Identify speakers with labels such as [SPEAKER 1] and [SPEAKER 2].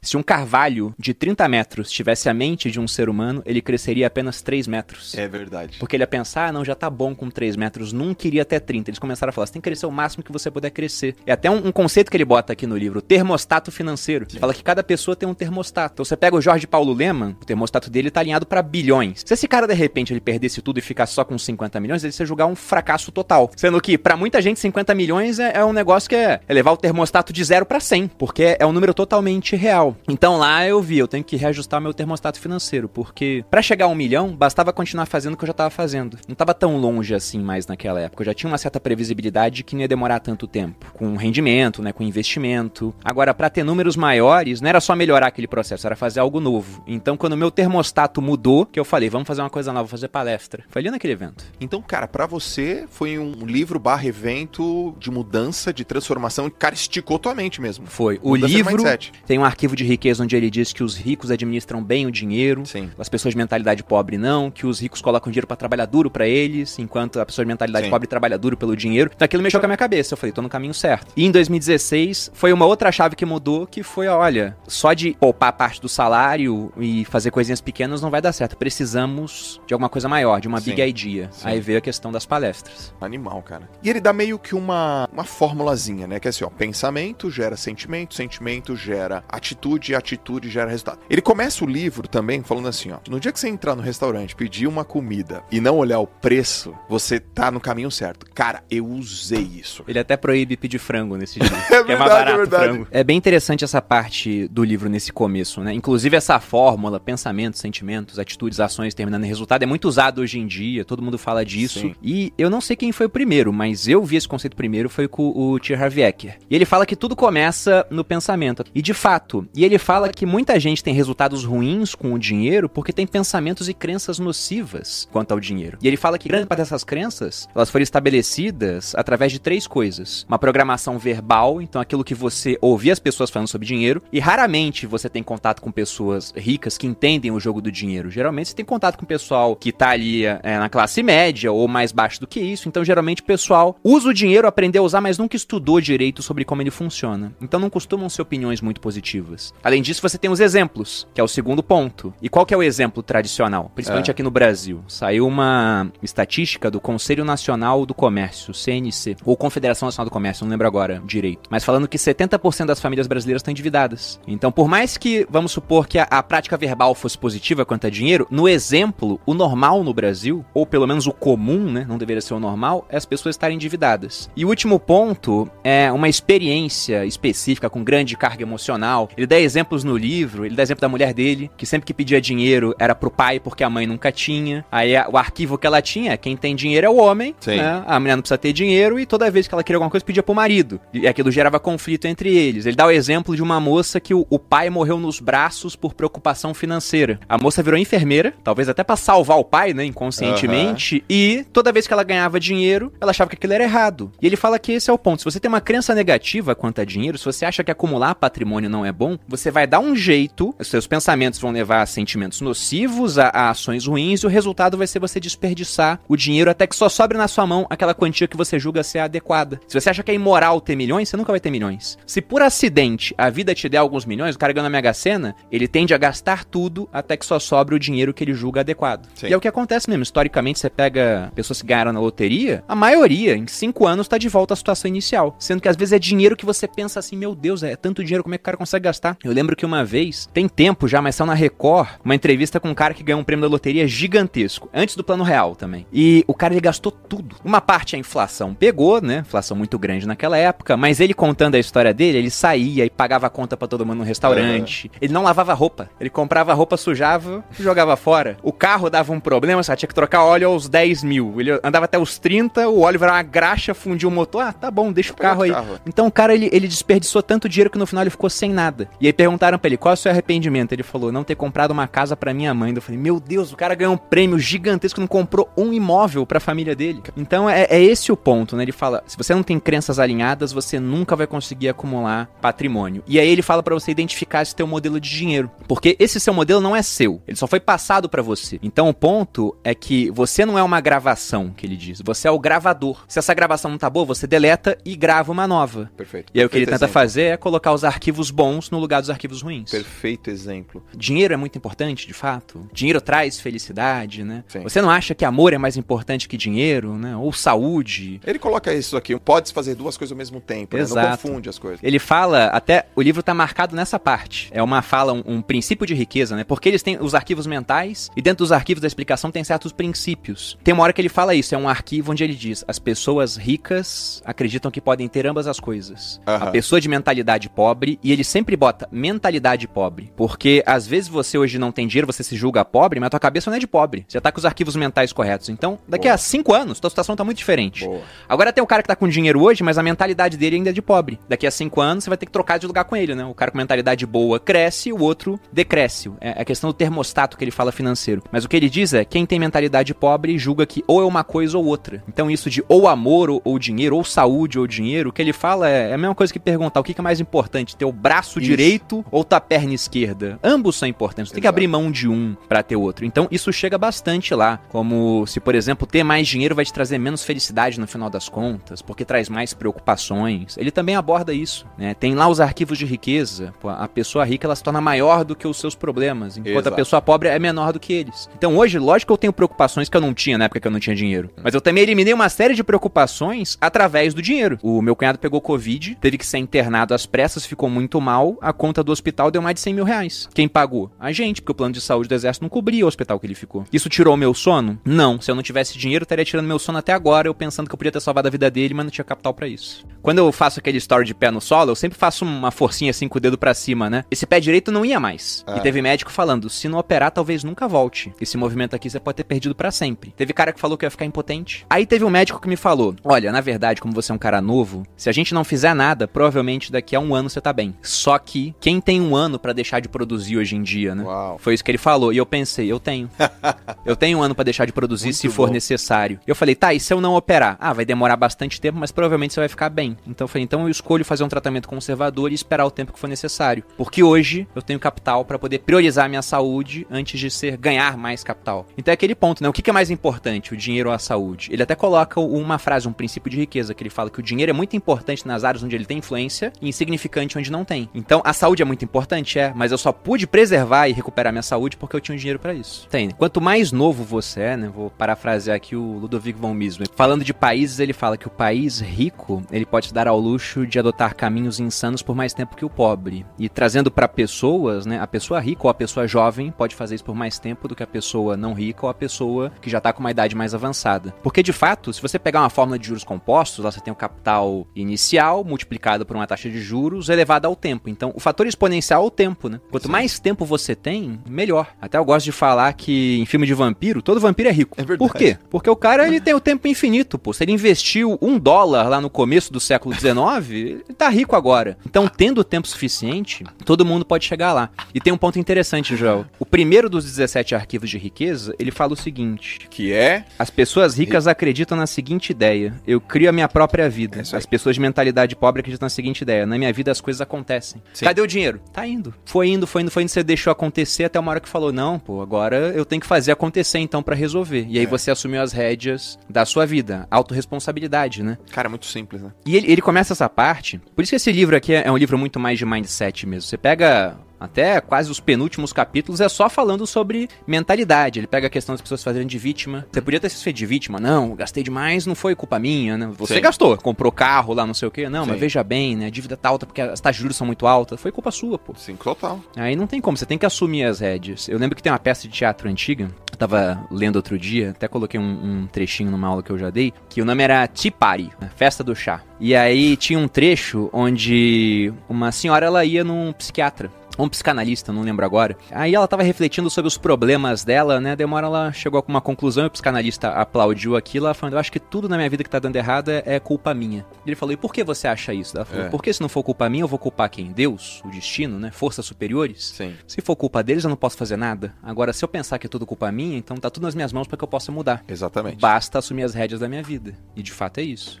[SPEAKER 1] Se um carvalho de 30 metros tivesse a mente de um ser humano, ele cresceria apenas 3 metros.
[SPEAKER 2] É verdade.
[SPEAKER 1] Porque ele ia pensar, ah, não, já tá bom com 3 metros, nunca iria até 30. Eles começaram a falar, você tem que crescer o máximo que você puder crescer. É até um, um conceito que ele bota aqui no livro, termostato financeiro. Ele fala que cada pessoa tem um termostato. Então você pega o Jorge Paulo Leman, o termostato dele tá alinhado para bilhões. Se esse cara, de repente, ele perdesse tudo e ficasse só com 50 milhões, ele ia julgar um fracasso total. Sendo que, para muita gente, 50 milhões é, é, um negócio que é, é levar o termostato de 0 para 100, porque é um número totalmente real. Então lá eu vi, eu tenho que reajustar meu termostato financeiro, porque para chegar a um milhão, bastava continuar fazendo o que eu já tava fazendo. Não tava tão longe assim mais naquela época. Eu já tinha uma certa previsibilidade que não ia demorar tanto tempo. Com rendimento, né? Com investimento. Agora, para ter números maiores, não era só melhorar aquele processo, era fazer algo novo. Então, quando o meu termostato mudou, que eu falei, vamos fazer uma coisa nova, vou fazer palestra. Foi ali naquele evento.
[SPEAKER 2] Então, cara, para você foi um livro barra evento de mudança, de transformação, cara, esticou tua mente mesmo.
[SPEAKER 1] Foi. O mudança livro tem um arquivo de riqueza onde ele diz que os ricos administram bem o dinheiro,
[SPEAKER 2] Sim.
[SPEAKER 1] as pessoas de mentalidade pobre não, que os ricos colocam dinheiro para trabalhar duro para eles, enquanto a pessoa de mentalidade Sim. pobre trabalha duro pelo dinheiro. Então aquilo mexeu com a minha cabeça. Eu falei, tô no caminho certo. E em 2016 foi uma outra chave que mudou, que foi, olha, só de poupar parte do salário e fazer coisinhas pequenas não vai dar certo. Precisamos de alguma coisa maior, de uma Sim. big idea. Aí veio a questão das palestras.
[SPEAKER 2] Animal, cara. E ele dá meio que uma, uma formulazinha, né? Que é assim, ó, pensamento gera sentimento, sentimento gera atitude, atitude gera resultado. Ele começa o livro também falando assim, ó, no dia que você entrar no restaurante, pedir uma comida e não olhar o preço, você tá no caminho certo. Cara, eu usei isso.
[SPEAKER 1] Ele até proíbe pedir frango nesse dia. é, verdade, é mais barato é verdade. frango. É bem interessante essa parte do livro nesse começo, né? Inclusive essa fórmula, pensamentos, sentimentos, atitudes, ações terminando em resultado é muito usado hoje em dia, todo mundo fala disso. Sim. E eu não sei quem foi o primeiro, mas eu vi esse conceito primeiro foi com o T. Harv Eker. E ele fala que tudo começa no pensamento. E de fato, e ele fala que muita gente tem resultados ruins com o dinheiro porque tem pensamentos e crenças nocivas quanto ao dinheiro. E ele fala que grande parte dessas crenças, elas foram estabelecidas através de três coisas. Uma programação verbal, então aquilo que você ouvia as pessoas falando sobre dinheiro, e raramente você tem contato com pessoas ricas que entendem o jogo do dinheiro. Geralmente você tem contato com o pessoal que tá ali é, na classe média ou mais baixo do que isso, então geralmente o pessoal usa o dinheiro, aprendeu a usar, mas nunca estudou direito sobre como ele funciona. Então não costumam ser opiniões muito positivas. Além disso, você tem os exemplos exemplos, que é o segundo ponto. E qual que é o exemplo tradicional? Principalmente é. aqui no Brasil. Saiu uma estatística do Conselho Nacional do Comércio, CNC, ou Confederação Nacional do Comércio, não lembro agora direito. Mas falando que 70% das famílias brasileiras estão endividadas. Então, por mais que, vamos supor que a, a prática verbal fosse positiva quanto a dinheiro, no exemplo, o normal no Brasil, ou pelo menos o comum, né, não deveria ser o normal, é as pessoas estarem endividadas. E o último ponto é uma experiência específica com grande carga emocional. Ele dá exemplos no livro, ele dá exemplo da mulher dele, que sempre que pedia dinheiro era pro pai porque a mãe nunca tinha. Aí o arquivo que ela tinha, quem tem dinheiro é o homem, né? A mulher não precisa ter dinheiro e toda vez que ela queria alguma coisa pedia pro marido. E aquilo gerava conflito entre eles. Ele dá o exemplo de uma moça que o, o pai morreu nos braços por preocupação financeira. A moça virou enfermeira, talvez até para salvar o pai, né, inconscientemente, uhum. e toda vez que ela ganhava dinheiro, ela achava que aquilo era errado. E ele fala que esse é o ponto. Se você tem uma crença negativa quanto a dinheiro, se você acha que acumular patrimônio não é bom, você vai dar um jeito os seus pensamentos vão levar a sentimentos nocivos, a, a, ações ruins, e o resultado vai ser você desperdiçar o dinheiro até que só sobre na sua mão aquela quantia que você julga ser adequada. Se você acha que é imoral ter milhões, você nunca vai ter milhões. Se por acidente a vida te der alguns milhões, o cara ganha na Mega Sena, ele tende a gastar tudo até que só sobre o dinheiro que ele julga adequado. Sim. E é o que acontece mesmo. Historicamente, você pega pessoas que ganharam na loteria, a maioria, em cinco anos, está de volta à situação inicial. Sendo que às vezes é dinheiro que você pensa assim, meu Deus, é tanto dinheiro, como é que o cara consegue gastar? Eu lembro que uma vez, tem tempo já, mas saiu na Record uma entrevista com um cara que ganhou um prêmio da loteria gigantesco, antes do plano real também. E o cara ele gastou tudo. Uma parte a inflação pegou, né? Inflação muito grande naquela época, mas ele contando a história dele, ele saía e pagava a conta para todo mundo no restaurante. Ele não lavava roupa. Ele comprava roupa, sujava e jogava fora. O carro dava um problema, só tinha que trocar óleo aos 10 mil. Ele andava até os 30, o óleo virava uma graxa, fundiu o motor. Ah, tá bom, deixa o carro aí. Então o cara ele, ele desperdiçou tanto dinheiro que no final ele ficou sem nada. E E aí perguntaram pra ele, qual é o seu arrependimento? Ele falou, não ter comprado uma casa para minha mãe. Eu falei, meu Deus, o cara ganhou um prêmio gigantesco, não comprou um imóvel pra família dele. Então é, é esse o ponto, né? Ele fala, se você não tem crenças alinhadas, você nunca vai conseguir acumular patrimônio. E aí ele fala para você identificar esse teu modelo de dinheiro. Porque esse seu modelo não é seu, ele só foi passado para você. Então o ponto é que você não é uma gravação, que ele diz, você é o gravador. Se essa gravação não tá boa, você deleta e grava uma nova.
[SPEAKER 2] Perfeito.
[SPEAKER 1] E aí o que ele tenta exemplo. fazer é colocar os arquivos bons no lugar dos arquivos ruins.
[SPEAKER 2] Perfeito exemplo.
[SPEAKER 1] Dinheiro é muito importante, de fato. Dinheiro traz felicidade, né? Sim. Você não acha que amor é mais importante que dinheiro, né? Ou saúde?
[SPEAKER 2] Ele coloca isso aqui, pode fazer duas coisas ao mesmo tempo,
[SPEAKER 1] Exato. Né?
[SPEAKER 2] não confunde as coisas.
[SPEAKER 1] Ele fala, até o livro tá marcado nessa parte. É uma fala, um, um princípio de riqueza, né? Porque eles têm os arquivos mentais e dentro dos arquivos da explicação tem certos princípios. Tem uma hora que ele fala isso, é um arquivo onde ele diz: as pessoas ricas acreditam que podem ter ambas as coisas. Uhum. A pessoa de mentalidade pobre, e ele sempre bota mentalidade pobre. Porque às vezes você hoje não tem dinheiro, você se julga pobre, mas a tua cabeça não é de pobre. Você tá com os arquivos mentais corretos. Então, daqui Boa. a cinco anos, tua situação tá muito diferente. Boa. Agora tem o cara que tá com dinheiro hoje, mas a mentalidade dele ainda é de pobre. Daqui a cinco anos você vai ter que trocar de lugar com ele, né? O cara com mentalidade boa cresce, o outro decresce. É a questão do termostato que ele fala financeiro. Mas o que ele diz é: quem tem mentalidade pobre julga que ou é uma coisa ou outra. Então, isso de ou amor ou, ou dinheiro, ou saúde ou dinheiro, o que ele fala é, é a mesma coisa que perguntar o que, que é mais importante, ter o braço isso. direito ou tua perna esquerda. Ambos são importantes. Você tem que abrir mão de um para ter outro. Então, isso chega bastante lá. Como se, por exemplo, ter mais dinheiro vai te trazer menos felicidade no final das contas, porque traz mais preocupações. Ele também aborda isso. Né? Tem lá os arquivos de riqueza. a pessoa rica ela se torna maior do que os seus problemas, enquanto Exato. a pessoa pobre é menor do que eles. Então, hoje, lógico que eu tenho preocupações que eu não tinha na época que eu não tinha dinheiro. Mas eu também eliminei uma série de preocupações através do dinheiro. O meu cunhado pegou Covid, teve que ser internado às pressas, ficou muito mal. A conta do hospital deu mais de 100 mil reais. Quem pagou? A gente, porque o plano de saúde do exército não cobria o hospital que ele ficou. Isso tirou o meu sono? Não. Se eu não tivesse dinheiro, eu estaria tirando meu sono até agora, eu pensando que eu podia ter salvado a vida dele, mas não tinha capital para isso. Quando eu faço aquele story de pé no solo, eu sempre faço uma forcinha assim com o dedo para cima, né? Esse pé direito não ia mais. Ah. E teve médico falando: se não operar, talvez nunca volte. Esse movimento aqui você pode ter perdido para sempre. Teve cara que falou que ia ficar impotente. Aí teve um médico que me falou: olha, na verdade, como você é um cara novo, se a gente não fizer nada, provavelmente daqui a um ano você tá bem. Só que quem tem um ano para deixar de produzir hoje em dia, né? Uau. Foi isso que ele falou. E eu pensei, eu tenho. eu tenho um ano para deixar de produzir Muito se for bom. necessário. Eu falei, tá, e se eu não operar? Ah, vai demorar bastante tempo, mas provavelmente você vai ficar bem. Então eu falei, então eu escolho fazer um tratamento conservador e esperar o tempo que for necessário. Porque hoje eu tenho capital para poder priorizar a minha saúde antes de ser ganhar mais capital. Então é aquele ponto, né? O que é mais importante, o dinheiro ou a saúde? Ele até coloca uma frase, um princípio de riqueza, que ele fala que o dinheiro é muito importante nas áreas onde ele tem influência e insignificante onde não tem. Então a saúde é muito importante, é, mas eu só pude preservar e recuperar minha saúde porque eu tinha um dinheiro para isso. Tem. Quanto mais novo você é, né? Vou parafrasear aqui o Ludovic von Mises. Falando de países, ele fala que o país rico, ele pode se dar ao luxo de adotar caminhos insanos por mais tempo que o pobre. E trazendo para pessoas, né? A pessoa rica ou a pessoa jovem pode fazer isso por mais tempo do que a pessoa não rica ou a pessoa que já tá com uma idade mais avançada. Porque de fato, se você pegar uma fórmula de juros compostos, lá você tem o capital inicial multiplicado por uma taxa de juros elevada ao tempo. Então, o fator exponencial é o tempo, né? Quanto Sim. mais tempo você tem, melhor. Até eu gosto de falar que em filme de vampiro, todo vampiro é rico. É verdade. Por quê? Porque o cara ele tem o tempo infinito, pô. Se ele investiu um dólar lá no começo do século XIX, ele tá rico agora. Então, tendo tempo suficiente, todo mundo pode chegar lá. E tem um ponto interessante, Joel. O primeiro dos 17 arquivos de riqueza, ele fala o seguinte:
[SPEAKER 2] que é?
[SPEAKER 1] As pessoas ricas acreditam na seguinte ideia: eu crio a minha própria vida. É as pessoas de mentalidade pobre acreditam na seguinte ideia: na minha vida as coisas acontecem. Sim. Cadê o dinheiro? Tá indo. Foi indo, foi indo, foi indo. Você deixou acontecer até uma hora que falou: não, pô, agora eu tenho que fazer acontecer então para resolver. E aí é. você assumiu as rédeas da sua vida. Autoresponsabilidade, né?
[SPEAKER 2] Cara, é muito simples, né?
[SPEAKER 1] E ele, ele começa essa parte. Por isso que esse livro aqui é, é um livro muito mais de mindset mesmo. Você pega até quase os penúltimos capítulos é só falando sobre mentalidade. Ele pega a questão das pessoas fazendo de vítima. Você podia ter se feito de vítima. Não, gastei demais, não foi culpa minha, né? Você Sim. gastou, comprou carro lá, não sei o quê. Não, Sim. mas veja bem, né? A dívida tá alta porque as taxas de juros são muito altas. Foi culpa sua, pô.
[SPEAKER 2] Sim, total.
[SPEAKER 1] Aí não tem como, você tem que assumir as rédeas. Eu lembro que tem uma peça de teatro antiga, eu tava lendo outro dia, até coloquei um, um trechinho numa aula que eu já dei, que o nome era Tea Party, né? Festa do Chá. E aí tinha um trecho onde uma senhora ela ia num psiquiatra um psicanalista, não lembro agora. Aí ela tava refletindo sobre os problemas dela, né? Demora ela chegou a uma conclusão e o psicanalista aplaudiu aquilo, ela falando: "Eu acho que tudo na minha vida que tá dando errado é, é culpa minha". Ele falou: "E por que você acha isso?" Ela falou: é. "Porque se não for culpa minha, eu vou culpar quem? Deus, o destino, né? Forças superiores?
[SPEAKER 2] Sim.
[SPEAKER 1] Se for culpa deles, eu não posso fazer nada. Agora, se eu pensar que é tudo culpa minha, então tá tudo nas minhas mãos para que eu possa mudar.
[SPEAKER 2] Exatamente.
[SPEAKER 1] Basta assumir as rédeas da minha vida. E de fato é isso.